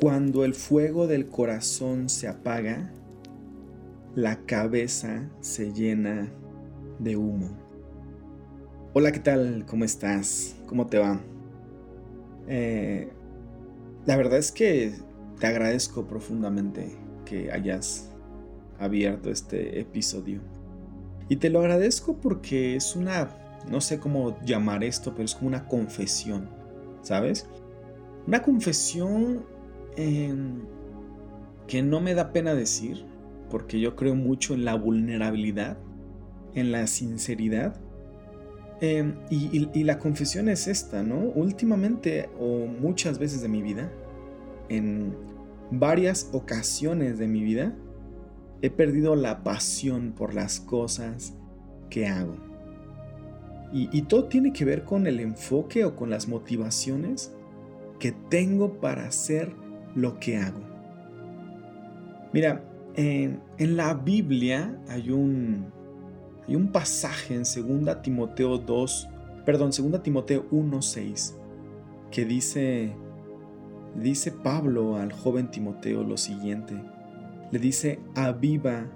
Cuando el fuego del corazón se apaga, la cabeza se llena de humo. Hola, ¿qué tal? ¿Cómo estás? ¿Cómo te va? Eh, la verdad es que te agradezco profundamente que hayas abierto este episodio. Y te lo agradezco porque es una, no sé cómo llamar esto, pero es como una confesión, ¿sabes? Una confesión em, que no me da pena decir, porque yo creo mucho en la vulnerabilidad, en la sinceridad. Em, y, la confesión es esta, ¿no? Últimamente o muchas veces de mi vida, en varias ocasiones de mi vida, he perdido la pasión por las cosas que hago. Y, todo tiene que ver con el enfoque o con las motivaciones que tengo para hacer lo que hago. Mira, en, la Biblia hay un, hay un pasaje en 2 Timoteo 2, perdón, 2 Timoteo 1.6 que dice, dice Pablo al joven Timoteo lo siguiente le dice, aviva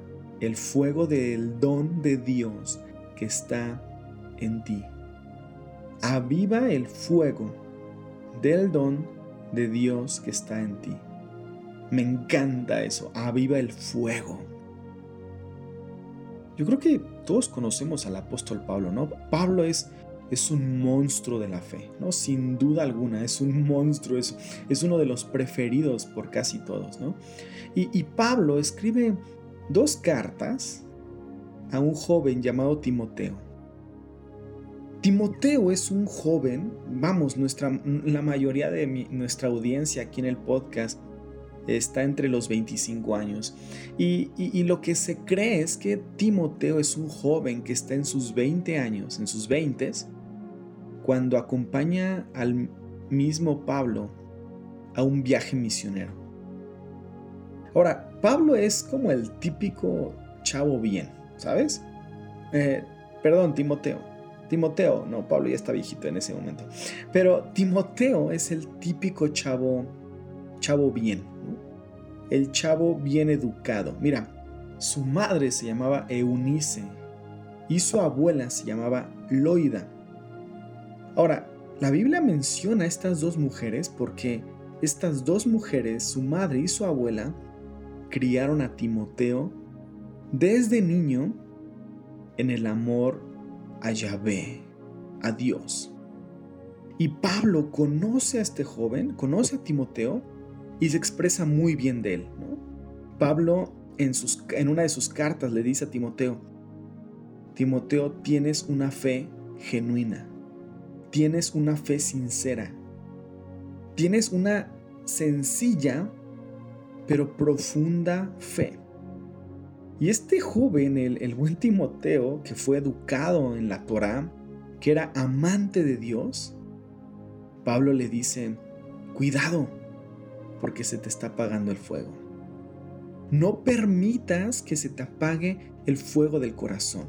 el fuego del don de Dios que está en ti. Aviva el fuego del don de Dios que está en ti. Me encanta eso, aviva el fuego. Yo creo que todos conocemos al apóstol Pablo, ¿no? Pablo es es un monstruo de la fe, ¿no? Sin duda alguna, es un monstruo, es, es uno de los preferidos por casi todos, ¿no? Y, y Pablo escribe dos cartas a un joven llamado Timoteo. Timoteo es un joven, vamos, nuestra, la mayoría de nuestra audiencia aquí en el podcast está entre los 25 años. Y, lo que se cree es que Timoteo es un joven que está en sus 20 años, en sus 20 cuando acompaña al mismo Pablo a un viaje misionero. Ahora, Pablo es como el típico chavo bien, ¿sabes? Eh, perdón, Timoteo. Timoteo, no, Pablo ya está viejito en ese momento. Pero Timoteo es el típico chavo, chavo bien, el chavo bien educado. Mira, su madre se llamaba Eunice y su abuela se llamaba Loida. Ahora, la Biblia menciona a estas dos mujeres porque estas dos mujeres, su madre y su abuela, criaron a Timoteo desde niño en el amor a Yahvé, a Dios. Y Pablo conoce a este joven, conoce a Timoteo y se expresa muy bien de él. Pablo en, sus, en una de sus cartas le dice a Timoteo, Timoteo, tienes una fe genuina tienes una fe sincera. Tienes una sencilla pero profunda fe. Y este joven, el, buen Timoteo, que fue educado en la Torá, que era amante de Dios, Pablo le dice, cuidado, porque se te está apagando el fuego. No permitas que se te apague el fuego del corazón.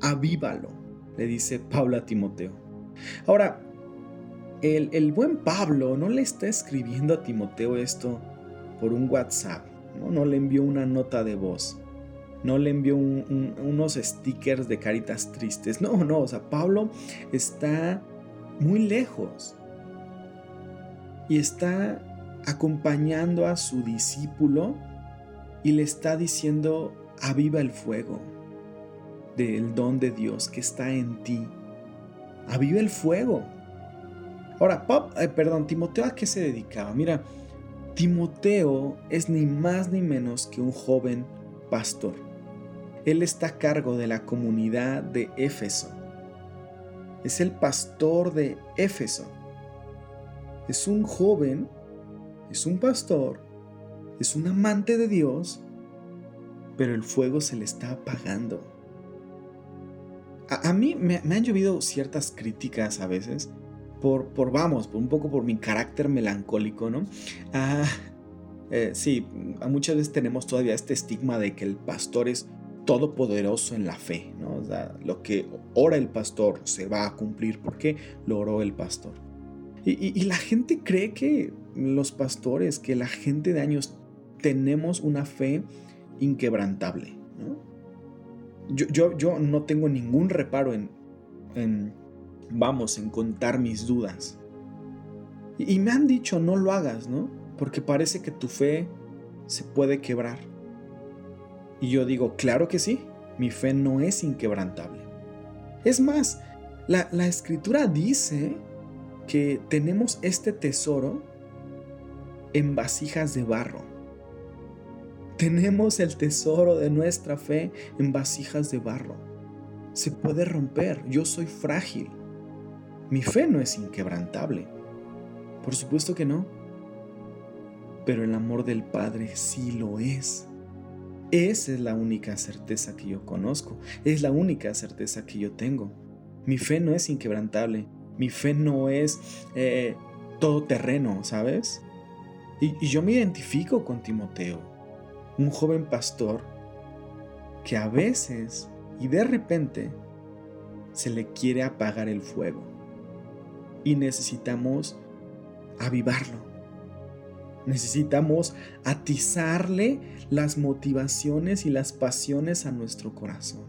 Avívalo le dice Pablo a Timoteo. Ahora, el, buen Pablo no le está escribiendo a Timoteo esto por un WhatsApp, no, le envió una nota de voz, no le envió unos stickers de caritas tristes, no, no, o sea, Pablo está muy lejos y está acompañando a su discípulo y le está diciendo, aviva el fuego del don de Dios que está en ti. Aviva el fuego. Ahora, Pop, eh, perdón, Timoteo a qué se dedicaba? Mira, Timoteo es ni más ni menos que un joven pastor. Él está a cargo de la comunidad de Éfeso. Es el pastor de Éfeso. Es un joven, es un pastor, es un amante de Dios, pero el fuego se le está apagando a, mí me, han llovido ciertas críticas a veces por, por, vamos, por un poco por mi carácter melancólico, ¿no? Ah, eh, sí, muchas veces tenemos todavía este estigma de que el pastor es todopoderoso en la fe, ¿no? O sea, lo que ora el pastor se va a cumplir porque lo oró el pastor. Y, la gente cree que los pastores, que la gente de años tenemos una fe inquebrantable. Yo, yo, no tengo ningún reparo en, vamos, en contar mis dudas. Y, y me han dicho, no lo hagas, ¿no? Porque parece que tu fe se puede quebrar. Y yo digo, claro que sí, mi fe no es inquebrantable. Es más, la, escritura dice que tenemos este tesoro en vasijas de barro. Tenemos el tesoro de nuestra fe en vasijas de barro. Se puede romper, yo soy frágil. Mi fe no es inquebrantable. Por supuesto que no. Pero el amor del Padre sí lo es. Esa es la única certeza que yo conozco, es la única certeza que yo tengo. Mi fe no es inquebrantable, mi fe no es eh, todo terreno, ¿sabes? Y yo me identifico con Timoteo, un joven pastor que a veces y de repente se le quiere apagar el fuego y necesitamos avivarlo Necesitamos atizarle las motivaciones y las pasiones a nuestro corazón.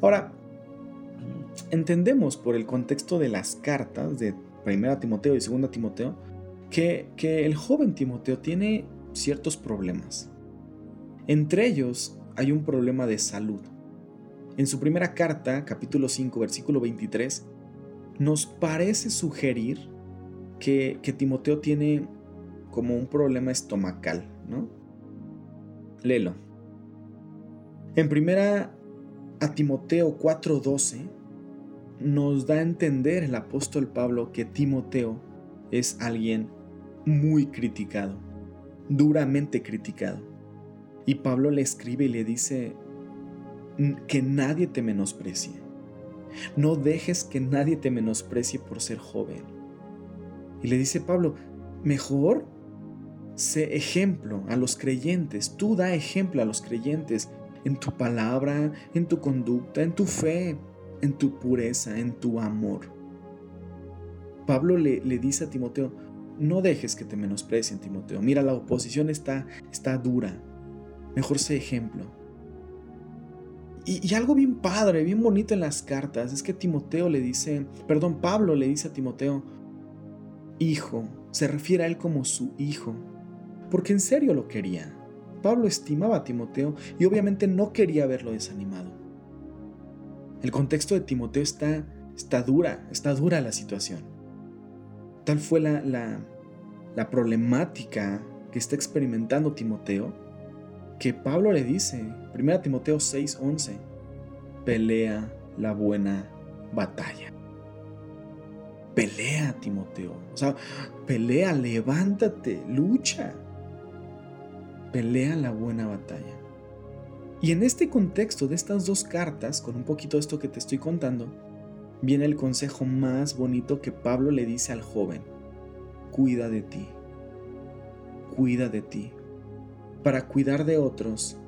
Ahora, entendemos por el contexto de las cartas de 1 Timoteo y 2 Timoteo que, que el joven Timoteo tiene ciertos problemas. Entre ellos hay un problema de salud. En su primera carta, capítulo 5, versículo 23, nos parece sugerir que, que Timoteo tiene como un problema estomacal, ¿no? Léelo. En primera a Timoteo 4:12 nos da a entender el apóstol Pablo que Timoteo es alguien muy criticado, duramente criticado. Y Pablo le escribe y le dice que nadie te menosprecie. No dejes que nadie te menosprecie por ser joven. Y le dice Pablo, mejor sé ejemplo a los creyentes, tú da ejemplo a los creyentes en tu palabra, en tu conducta, en tu fe, en tu pureza, en tu amor. Pablo le, le dice a Timoteo, no dejes que te menosprecien, Timoteo. Mira, la oposición está, está dura. Mejor sé ejemplo. Y, algo bien padre, bien bonito en las cartas, es que Timoteo le dice, perdón, Pablo le dice a Timoteo, hijo, se refiere a él como su hijo porque en serio lo quería. Pablo estimaba a Timoteo y obviamente no quería verlo desanimado. El contexto de Timoteo está, está dura, está dura la situación. Tal fue la, la, la problemática que está experimentando Timoteo que Pablo le dice, 1 Timoteo 6:11, pelea la buena batalla. Pelea, Timoteo. O sea, pelea, levántate, lucha pelea la buena batalla. Y en este contexto de estas dos cartas, con un poquito de esto que te estoy contando, viene el consejo más bonito que Pablo le dice al joven. Cuida de ti. Cuida de ti. Para cuidar de otros,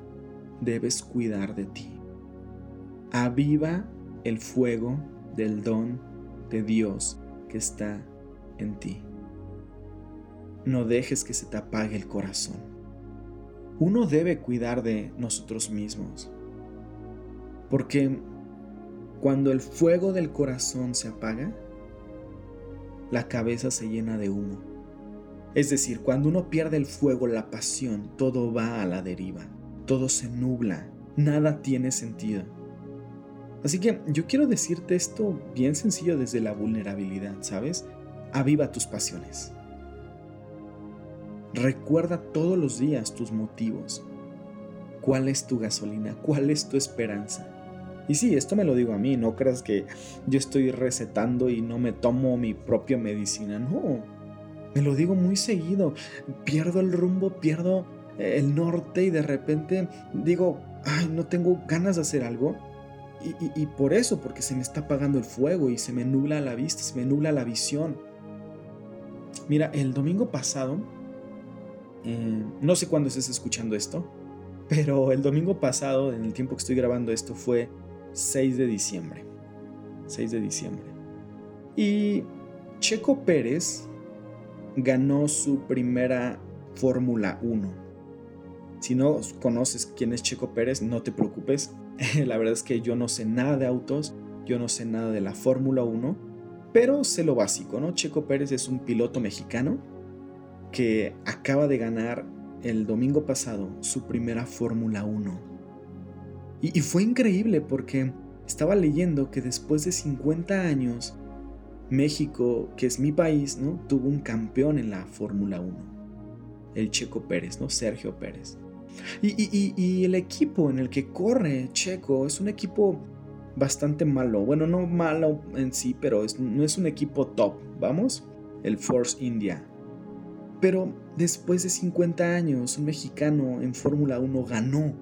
debes cuidar de ti. Aviva el fuego del don de Dios que está en ti. No dejes que se te apague el corazón uno debe cuidar de nosotros mismos. Porque cuando el fuego del corazón se apaga, la cabeza se llena de humo. Es decir, cuando uno pierde el fuego, la pasión, todo va a la deriva, todo se nubla, nada tiene sentido. Así que yo quiero decirte esto bien sencillo desde la vulnerabilidad, ¿sabes? Aviva tus pasiones. Recuerda todos los días tus motivos. ¿Cuál es tu gasolina? ¿Cuál es tu esperanza? Y sí, esto me lo digo a mí, no creas que yo estoy recetando y no me tomo mi propia medicina, no. Me lo digo muy seguido. Pierdo el rumbo, pierdo el norte y de repente digo, ay, no tengo ganas de hacer algo. Y, y por eso, porque se me está apagando el fuego y se me nubla la vista, se me nubla la visión. Mira, el domingo pasado eh, no sé cuándo estés escuchando esto, pero el domingo pasado, en el tiempo que estoy grabando esto, fue 6 de diciembre. 6 de diciembre. Y Checo Pérez ganó su primera Fórmula 1. Si no conoces quién es Checo Pérez, no te preocupes. la verdad es que yo no sé nada de autos, yo no sé nada de la Fórmula 1, pero sé lo básico, ¿no? Checo Pérez es un piloto mexicano que acaba de ganar el domingo pasado su primera Fórmula 1. Y, y, fue increíble porque estaba leyendo que después de 50 años, México, que es mi país, ¿no? Tuvo un campeón en la Fórmula 1. El Checo Pérez, ¿no? Sergio Pérez. Y, el equipo en el que corre Checo es un equipo bastante malo. Bueno, no malo en sí, pero no es un equipo top, ¿vamos? El Force India. Pero después de 50 años, un mexicano en Fórmula 1 ganó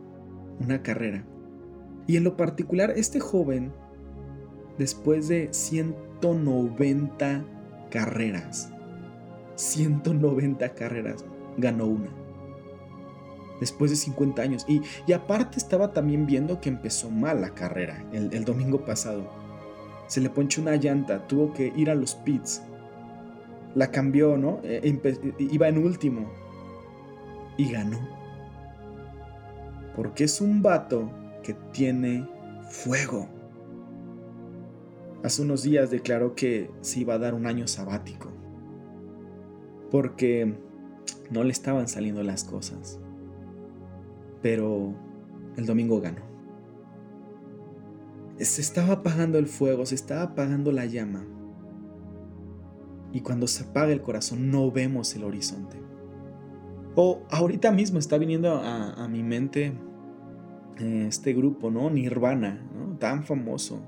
una carrera. Y en lo particular, este joven, después de 190 carreras, 190 carreras, ganó una después de 50 años. Y, aparte estaba también viendo que empezó mal la carrera el, domingo pasado. Se le ponchó una llanta, tuvo que ir a los pits. La cambió, ¿no? E, iba en último. Y ganó. Porque es un vato que tiene fuego. Hace unos días declaró que se iba a dar un año sabático. Porque no le estaban saliendo las cosas pero el domingo ganó. Se estaba apagando el fuego, se estaba apagando la llama. Y cuando se apaga el corazón no vemos el horizonte. O ahorita mismo está viniendo a, mi mente eh, este grupo, ¿no? Nirvana. Tan famoso.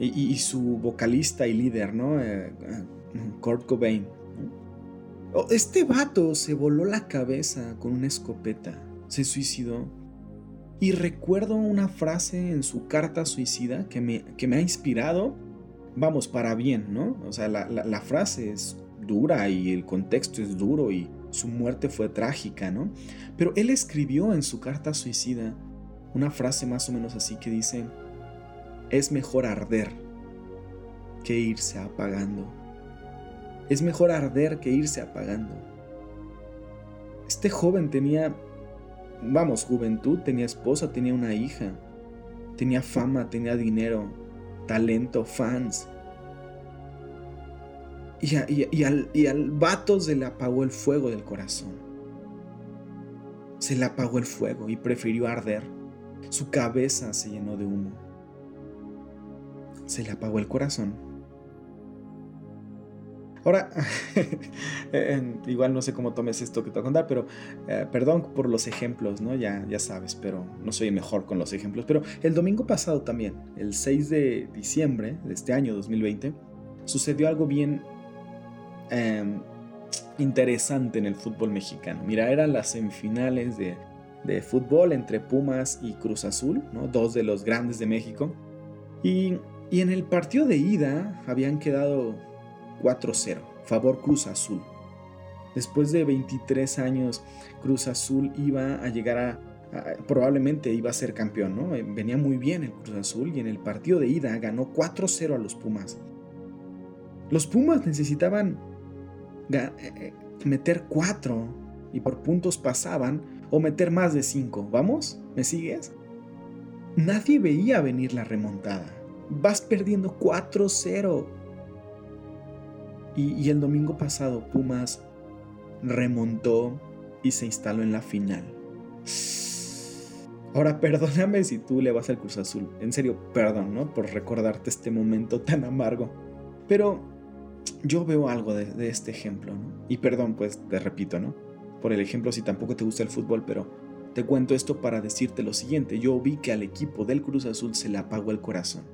Y, su vocalista y líder, ¿no? Eh, eh, Kurt Cobain. Este vato se voló la cabeza con una escopeta se suicidó. Y recuerdo una frase en su carta suicida que me, que me ha inspirado, vamos, para bien, ¿no? O sea, la, la frase es dura y el contexto es duro y su muerte fue trágica, ¿no? Pero él escribió en su carta suicida una frase más o menos así que dice, es mejor arder que irse apagando. Es mejor arder que irse apagando. Este joven tenía vamos, juventud, tenía esposa, tenía una hija, tenía fama, tenía dinero, talento, fans. Y, al, y al vato se le apagó el fuego del corazón. Se le apagó el fuego y prefirió arder. Su cabeza se llenó de humo. Se le apagó el corazón Ahora, igual no sé cómo tomes esto que te voy a contar, pero eh, perdón por los ejemplos, ¿no? Ya, ya sabes, pero no soy mejor con los ejemplos. Pero el domingo pasado también, el 6 de diciembre de este año 2020, sucedió algo bien em, interesante en el fútbol mexicano. Mira, eran las semifinales de, de fútbol entre Pumas y Cruz Azul, ¿no? dos de los grandes de México. Y, y en el partido de ida habían quedado 4-0, favor Cruz Azul. Después de 23 años, Cruz Azul iba a llegar a, probablemente iba a ser campeón, ¿no? Eh, venía muy bien el Cruz Azul y en el partido de ida ganó 4-0 a los Pumas. Los Pumas necesitaban eh, eh, meter 4 y por puntos pasaban o meter más de 5. ¿Vamos? ¿Me sigues? Nadie veía venir la remontada. Vas perdiendo 4-0 y, el domingo pasado Pumas remontó y se instaló en la final. Ahora, perdóname si tú le vas al Cruz Azul. En serio, perdón, ¿no? Por recordarte este momento tan amargo. Pero yo veo algo de, este ejemplo, ¿no? Y perdón, pues te repito, ¿no? Por el ejemplo, si tampoco te gusta el fútbol, pero te cuento esto para decirte lo siguiente. Yo vi que al equipo del Cruz Azul se le apagó el corazón.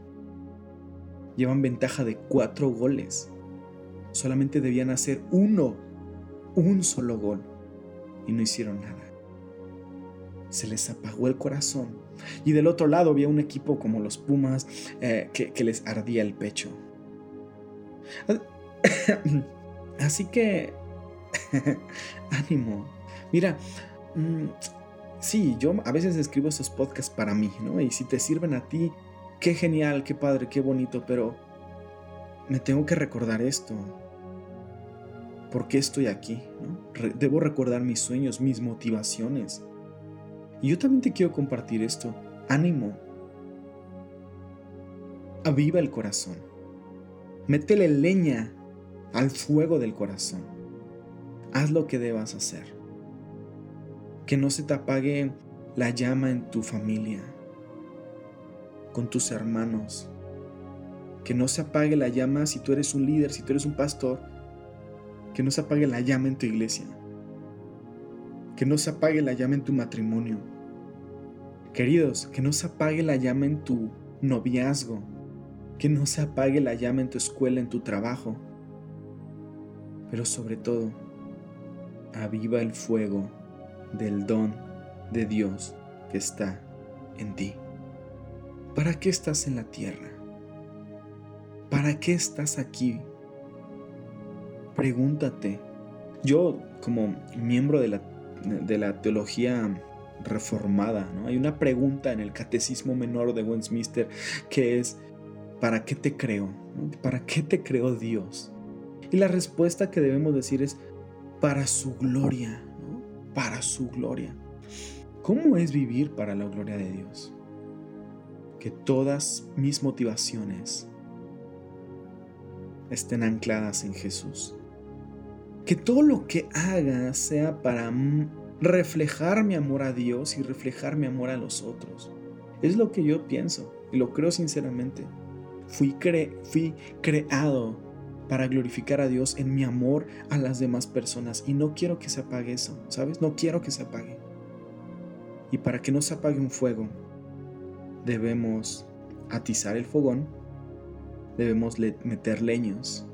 Llevan ventaja de cuatro goles solamente debían hacer uno, un solo gol, y no hicieron nada. Se les apagó el corazón. Y del otro lado había un equipo como los Pumas eh, que, les ardía el pecho. Así que, ánimo. Mira, mm, sí, yo a veces escribo estos podcasts para mí, ¿no? Y si te sirven a ti, qué genial, qué padre, qué bonito, pero me tengo que recordar esto. ¿Por qué estoy aquí? Debo recordar mis sueños, mis motivaciones. Y yo también te quiero compartir esto. Ánimo. Aviva el corazón. Métele leña al fuego del corazón. Haz lo que debas hacer. Que no se te apague la llama en tu familia, con tus hermanos. Que no se apague la llama si tú eres un líder, si tú eres un pastor. Que no se apague la llama en tu iglesia. Que no se apague la llama en tu matrimonio. Queridos, que no se apague la llama en tu noviazgo. Que no se apague la llama en tu escuela, en tu trabajo. Pero sobre todo, aviva el fuego del don de Dios que está en ti. ¿Para qué estás en la tierra? ¿Para qué estás aquí? Pregúntate. Yo, como miembro de la, de la teología reformada, ¿no? hay una pregunta en el Catecismo Menor de Westminster que es, ¿para qué te creo? ¿Para qué te creó Dios? Y la respuesta que debemos decir es, para su gloria, para su gloria. ¿Cómo es vivir para la gloria de Dios? Que todas mis motivaciones estén ancladas en Jesús. Que todo lo que haga sea para reflejar mi amor a Dios y reflejar mi amor a los otros. Es lo que yo pienso y lo creo sinceramente. Fui, fui creado para glorificar a Dios en mi amor a las demás personas y no quiero que se apague eso, ¿sabes? No quiero que se apague. Y para que no se apague un fuego, debemos atizar el fogón, debemos meter leños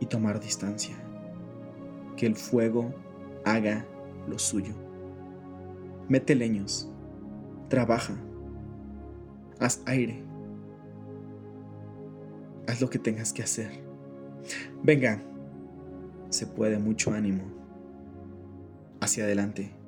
y tomar distancia. Que el fuego haga lo suyo. Mete leños, trabaja, haz aire, haz lo que tengas que hacer. Venga, se puede mucho ánimo. Hacia adelante.